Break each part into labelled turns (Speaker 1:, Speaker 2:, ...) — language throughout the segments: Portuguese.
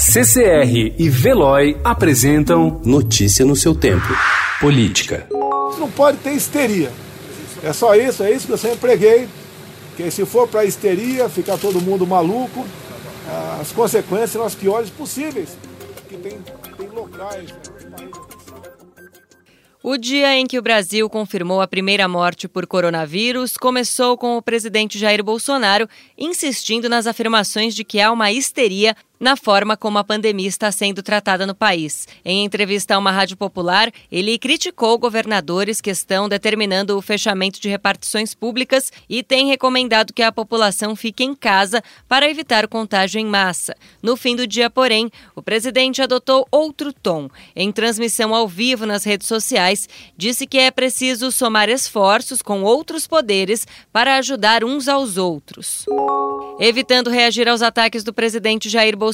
Speaker 1: CCR e Veloy apresentam Notícia no seu tempo. Política.
Speaker 2: Não pode ter histeria. É só isso, é isso que eu sempre preguei. Que se for para histeria, ficar todo mundo maluco, as consequências são as piores possíveis. Que tem, tem locais. Né,
Speaker 3: o dia em que o Brasil confirmou a primeira morte por coronavírus começou com o presidente Jair Bolsonaro insistindo nas afirmações de que há uma histeria na forma como a pandemia está sendo tratada no país. Em entrevista a uma rádio popular, ele criticou governadores que estão determinando o fechamento de repartições públicas e tem recomendado que a população fique em casa para evitar o contágio em massa. No fim do dia, porém, o presidente adotou outro tom. Em transmissão ao vivo nas redes sociais, disse que é preciso somar esforços com outros poderes para ajudar uns aos outros. Evitando reagir aos ataques do presidente Jair Bolsonaro,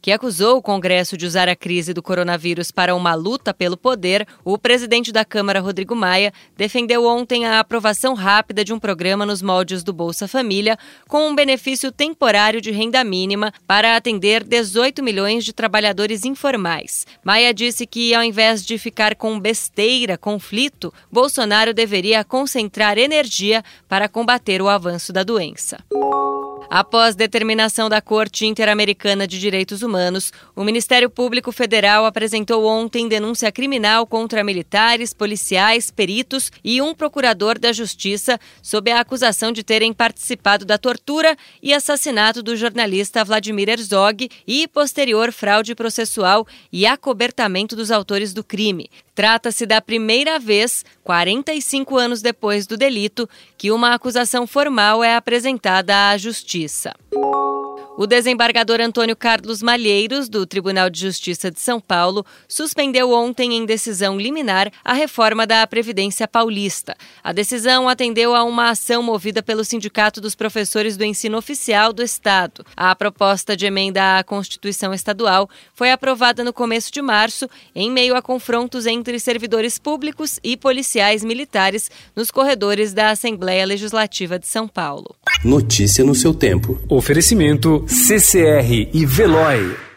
Speaker 3: que acusou o Congresso de usar a crise do coronavírus para uma luta pelo poder, o presidente da Câmara, Rodrigo Maia, defendeu ontem a aprovação rápida de um programa nos moldes do Bolsa Família, com um benefício temporário de renda mínima para atender 18 milhões de trabalhadores informais. Maia disse que, ao invés de ficar com besteira, conflito, Bolsonaro deveria concentrar energia para combater o avanço da doença. Após determinação da Corte Interamericana de Direitos Humanos, o Ministério Público Federal apresentou ontem denúncia criminal contra militares, policiais, peritos e um procurador da Justiça sob a acusação de terem participado da tortura e assassinato do jornalista Vladimir Herzog e posterior fraude processual e acobertamento dos autores do crime. Trata-se da primeira vez, 45 anos depois do delito, que uma acusação formal é apresentada à Justiça. O desembargador Antônio Carlos Malheiros, do Tribunal de Justiça de São Paulo, suspendeu ontem em decisão liminar a reforma da Previdência Paulista. A decisão atendeu a uma ação movida pelo Sindicato dos Professores do Ensino Oficial do Estado. A proposta de emenda à Constituição Estadual foi aprovada no começo de março, em meio a confrontos entre servidores públicos e policiais militares nos corredores da Assembleia Legislativa de São Paulo.
Speaker 1: Notícia no seu tempo. Oferecimento CCR e Veloy.